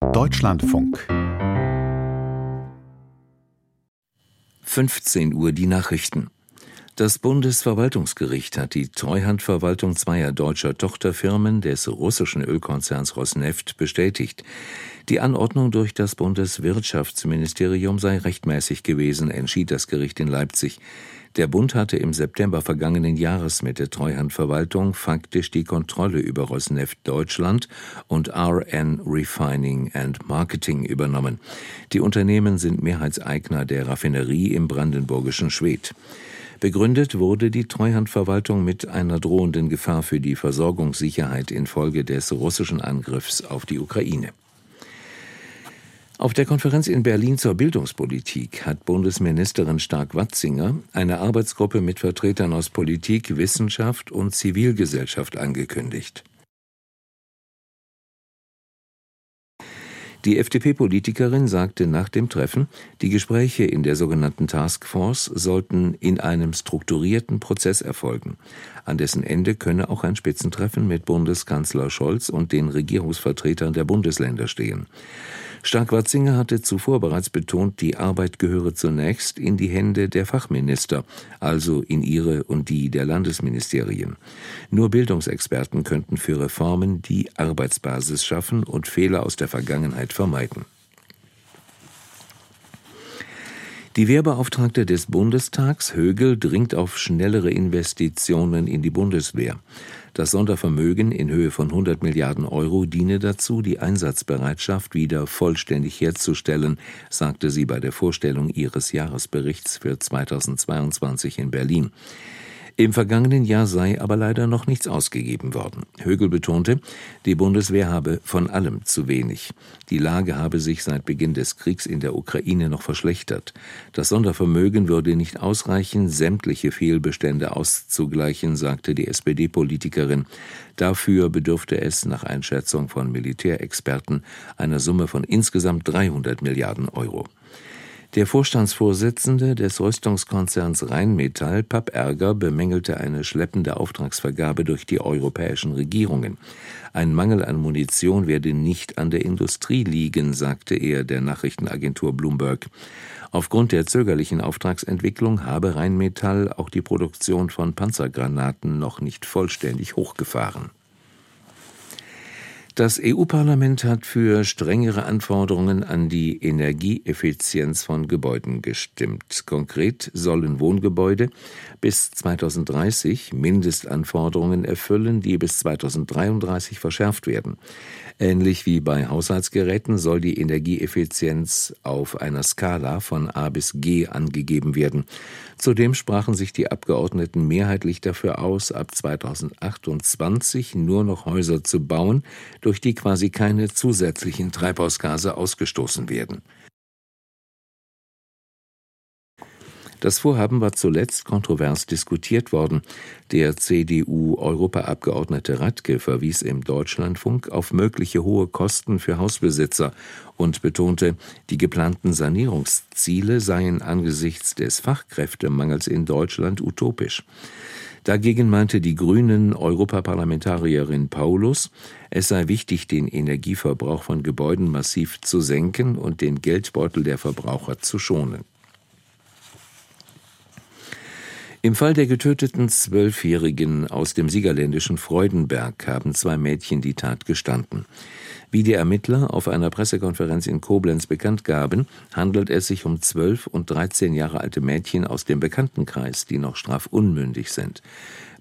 Deutschlandfunk 15 Uhr die Nachrichten. Das Bundesverwaltungsgericht hat die Treuhandverwaltung zweier deutscher Tochterfirmen des russischen Ölkonzerns Rosneft bestätigt. Die Anordnung durch das Bundeswirtschaftsministerium sei rechtmäßig gewesen, entschied das Gericht in Leipzig. Der Bund hatte im September vergangenen Jahres mit der Treuhandverwaltung faktisch die Kontrolle über Rosneft Deutschland und RN Refining and Marketing übernommen. Die Unternehmen sind Mehrheitseigner der Raffinerie im brandenburgischen Schwedt. Begründet wurde die Treuhandverwaltung mit einer drohenden Gefahr für die Versorgungssicherheit infolge des russischen Angriffs auf die Ukraine. Auf der Konferenz in Berlin zur Bildungspolitik hat Bundesministerin Stark-Watzinger eine Arbeitsgruppe mit Vertretern aus Politik, Wissenschaft und Zivilgesellschaft angekündigt. Die FDP-Politikerin sagte nach dem Treffen, die Gespräche in der sogenannten Taskforce sollten in einem strukturierten Prozess erfolgen. An dessen Ende könne auch ein Spitzentreffen mit Bundeskanzler Scholz und den Regierungsvertretern der Bundesländer stehen. Stark-Watzinger hatte zuvor bereits betont, die Arbeit gehöre zunächst in die Hände der Fachminister, also in ihre und die der Landesministerien. Nur Bildungsexperten könnten für Reformen die Arbeitsbasis schaffen und Fehler aus der Vergangenheit vermeiden. Die Wehrbeauftragte des Bundestags Högel dringt auf schnellere Investitionen in die Bundeswehr. Das Sondervermögen in Höhe von 100 Milliarden Euro diene dazu, die Einsatzbereitschaft wieder vollständig herzustellen, sagte sie bei der Vorstellung ihres Jahresberichts für 2022 in Berlin. Im vergangenen Jahr sei aber leider noch nichts ausgegeben worden. Högel betonte, die Bundeswehr habe von allem zu wenig. Die Lage habe sich seit Beginn des Kriegs in der Ukraine noch verschlechtert. Das Sondervermögen würde nicht ausreichen, sämtliche Fehlbestände auszugleichen, sagte die SPD-Politikerin. Dafür bedürfte es nach Einschätzung von Militärexperten einer Summe von insgesamt 300 Milliarden Euro. Der Vorstandsvorsitzende des Rüstungskonzerns Rheinmetall, Papp Ärger, bemängelte eine schleppende Auftragsvergabe durch die europäischen Regierungen. Ein Mangel an Munition werde nicht an der Industrie liegen, sagte er der Nachrichtenagentur Bloomberg. Aufgrund der zögerlichen Auftragsentwicklung habe Rheinmetall auch die Produktion von Panzergranaten noch nicht vollständig hochgefahren. Das EU-Parlament hat für strengere Anforderungen an die Energieeffizienz von Gebäuden gestimmt. Konkret sollen Wohngebäude bis 2030 Mindestanforderungen erfüllen, die bis 2033 verschärft werden. Ähnlich wie bei Haushaltsgeräten soll die Energieeffizienz auf einer Skala von A bis G angegeben werden. Zudem sprachen sich die Abgeordneten mehrheitlich dafür aus, ab 2028 nur noch Häuser zu bauen, durch die quasi keine zusätzlichen Treibhausgase ausgestoßen werden. Das Vorhaben war zuletzt kontrovers diskutiert worden. Der CDU-Europaabgeordnete Radke verwies im Deutschlandfunk auf mögliche hohe Kosten für Hausbesitzer und betonte, die geplanten Sanierungsziele seien angesichts des Fachkräftemangels in Deutschland utopisch. Dagegen meinte die Grünen Europaparlamentarierin Paulus, es sei wichtig, den Energieverbrauch von Gebäuden massiv zu senken und den Geldbeutel der Verbraucher zu schonen. Im Fall der getöteten Zwölfjährigen aus dem siegerländischen Freudenberg haben zwei Mädchen die Tat gestanden. Wie die Ermittler auf einer Pressekonferenz in Koblenz bekannt gaben, handelt es sich um zwölf und dreizehn Jahre alte Mädchen aus dem Bekanntenkreis, die noch strafunmündig sind.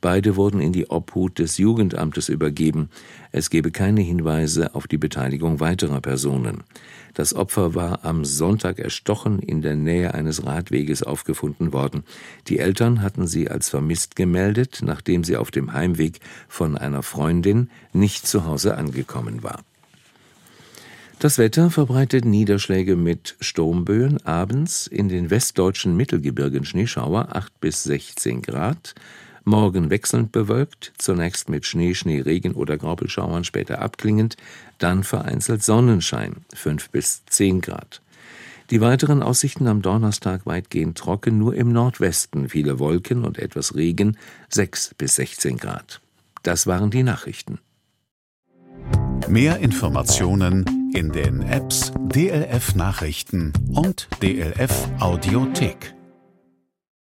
Beide wurden in die Obhut des Jugendamtes übergeben. Es gebe keine Hinweise auf die Beteiligung weiterer Personen. Das Opfer war am Sonntag erstochen in der Nähe eines Radweges aufgefunden worden. Die Eltern hatten sie als vermisst gemeldet, nachdem sie auf dem Heimweg von einer Freundin nicht zu Hause angekommen war. Das Wetter verbreitet Niederschläge mit Sturmböen, abends in den westdeutschen Mittelgebirgen Schneeschauer 8 bis 16 Grad, Morgen wechselnd bewölkt, zunächst mit Schnee, Schneeregen oder Graupelschauern, später abklingend, dann vereinzelt Sonnenschein 5 bis 10 Grad. Die weiteren Aussichten am Donnerstag weitgehend trocken, nur im Nordwesten viele Wolken und etwas Regen 6 bis 16 Grad. Das waren die Nachrichten. Mehr Informationen In den Apps DLF Nachrichten und DLF Audiothek.